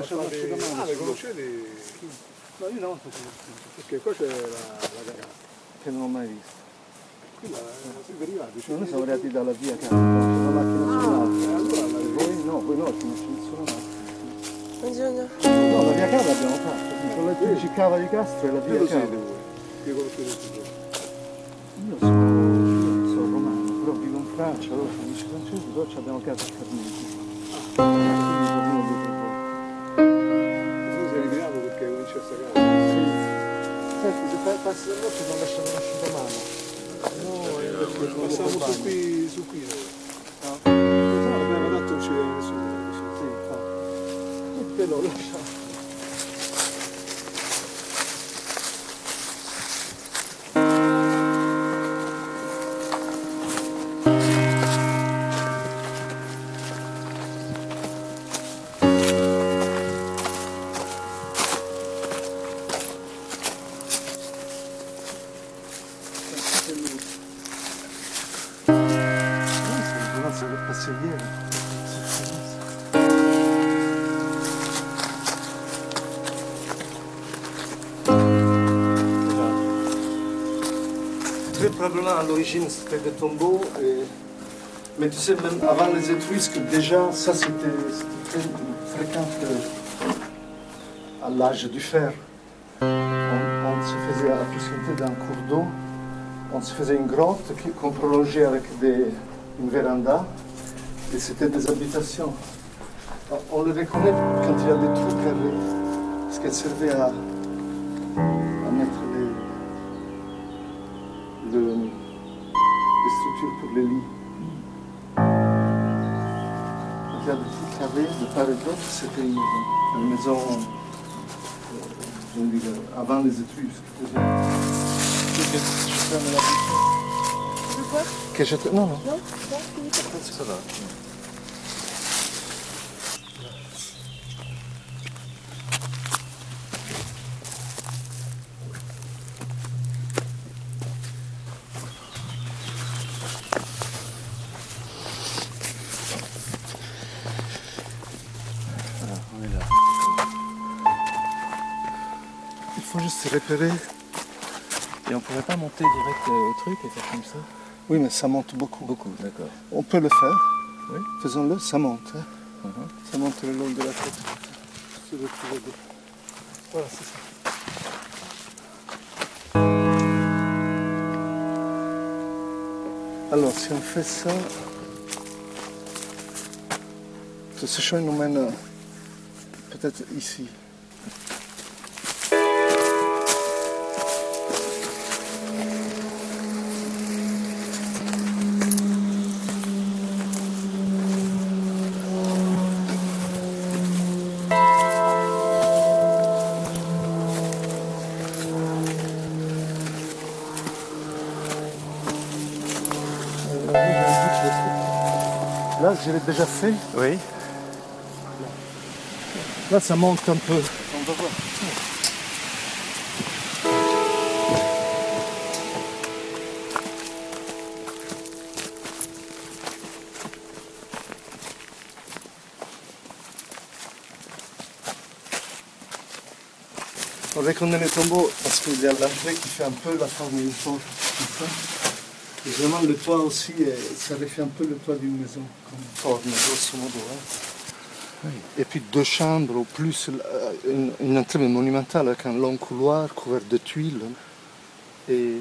lasciato fare- l'asciugamano Ah, le sul conoscete? No, io una volta ci Perché qua c'è la, la cagata. che non ho mai visto. Qui la, siete arrivati? Noi siamo arrivati dalla via che hanno la macchina sull'altra. allora la voi no, voi no, ce ne sono solo una. Buongiorno. No, la via cava l'abbiamo fatta. Con la Giudici Cava di Castro e la via cava. Che conoscete tutti? Io sono, sono romano, però vivo in Francia, loro sono amici francesi, però ci abbiamo casa a Carnesi. Senti, se passi dall'occhio non lascia l'asciugamano. No, no passiamo su qui, su qui noi. No? No, abbiamo detto c'è nessuno. Sì, no. Te lasciamo. Passeggero. Très probablement à l'origine c'était des tombeaux. Mais tu sais, même avant les Étrusques, déjà ça c'était fréquent que, à l'âge du fer. On, se faisait à la proximité d'un cours d'eau, on se faisait une grotte qu'on prolongeait avec une véranda et c'était des habitations. On- le reconnaît quand il y a des trous carrés, parce qu'elle servait à, à mettre les, le- les structures pour les lits. Il y a des trous carrés de part et d'autre, c'était une, une maison euh, avant les Étrusques. Quoi Que je te... Non, non. Non Non, Philippe Ça va. Voilà, on est là. Il faut juste se repérer. Et on pourrait pas monter direct euh, au truc et faire comme ça Oui, mais ça monte beaucoup. Beaucoup, d'accord. On peut le faire. Oui. Faisons-le, ça monte. hein. Mhm. Ça monte le long de la côte. Voilà, c'est ça. Alors, si on fait ça, ce chemin nous mène euh, peut-être ici. Là, je l'ai déjà fait. Oui. Là, ça monte un peu. On va voir. On reconnaît les tombeaux parce qu'il y a l'entrée qui fait un peu la forme d'une porte. Et vraiment, le toit aussi, euh, ça refait un peu le toit d'une maison, comme forme, grosso modo. hein. Et puis deux chambres, au plus euh, une, une entrée monumentale avec un long couloir couvert de tuiles. Et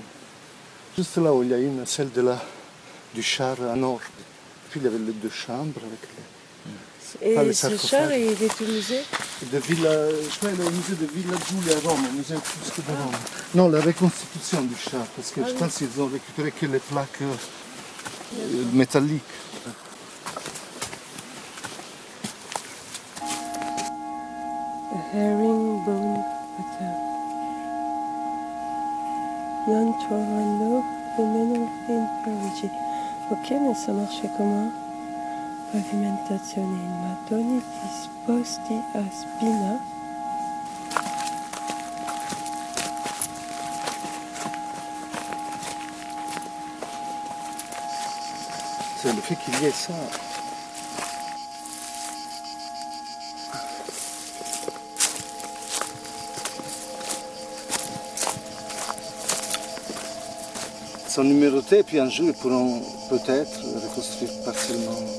juste là où il y a une, celle de la, du char à nord. Puis il y avait les deux chambres avec les, Et le ce char, il est au musée de Villa, je crois le musée de Villa Giulia à Rome, au musée de Rome. Non, la reconstitution du char, parce que Ah je oui. pense qu'ils ont récupéré que les plaques euh, métalliques. A herringbone hotel. Non trovando nemmeno in Parigi. Ok, mais ça marchait comment? Pavimentazione in mattoni disposti a spina. C'est le fait qu'il y ait ça sont numérotés, puis un jour ils pourront peut-être reconstruire partiellement.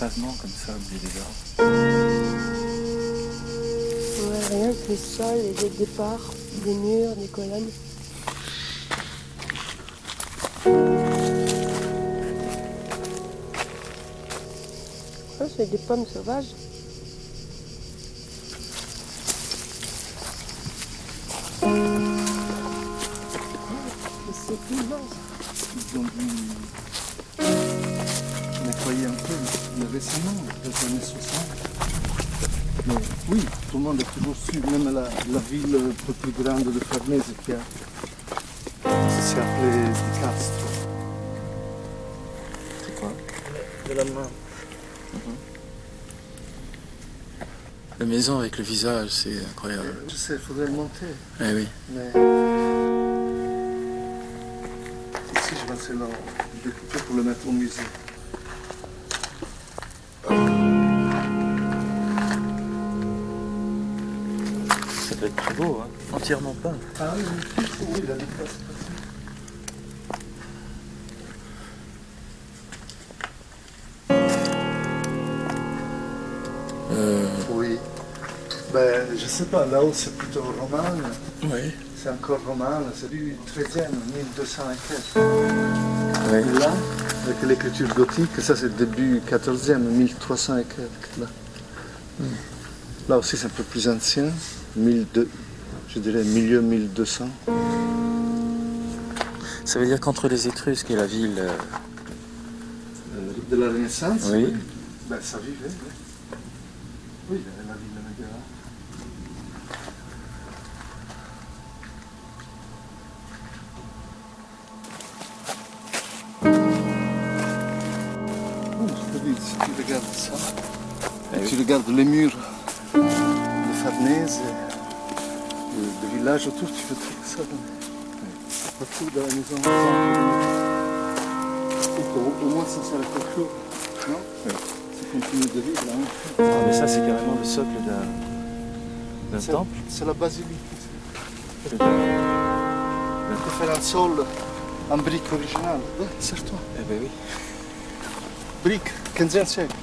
Les pavements comme ça, au milieu des arbres. Ouais, rien que le sol, les jets de départ, des murs, des colonnes. Ça, c'est des pommes sauvages. Nettoyer un peu, mais récemment, dans les années 60. Mais oui, tout le monde a toujours su, même la, la ville un peu plus grande de Farnese qui a, ça s'est appelé Di Castro. C'est quoi? De la main. La maison avec le visage, c'est incroyable. Je sais, il faudrait le monter, Eh oui. mais ici je vais essayer de le découper pour le mettre au musée. Doit être très beau, hein. Entièrement peint. Ah oui, oui, la. Euh, Oui. Ben, je sais pas, là-haut c'est plutôt roman. oui. C'est encore roman, c'est du 13e, 1200 et quelques. Oui. Et là, avec l'écriture gothique, ça c'est début 14e, 1300 et quelques. Là, là aussi c'est un peu plus ancien, 1200, je dirais milieu 1200. Ça veut dire qu'entre les Étrusques et la ville, euh, Euh, de la Renaissance, Oui. Ben, ça vivait, oui. Oui, la ville te dis, si tu regardes ça, Eh et oui. tu regardes les murs de Farnèse, le, le village autour, tu peux trouver ça dans- partout dans la maison. Au, au moins, ça sera quelque chose, non Oui. Continue de vivre là. hein. ah, mais ça c'est carrément le socle d'un temple. C'est la basilique. que d'un- On peut faire un sol en brique originale. Ouais, serre-toi. Eh ben oui. Brique, 15e siècle.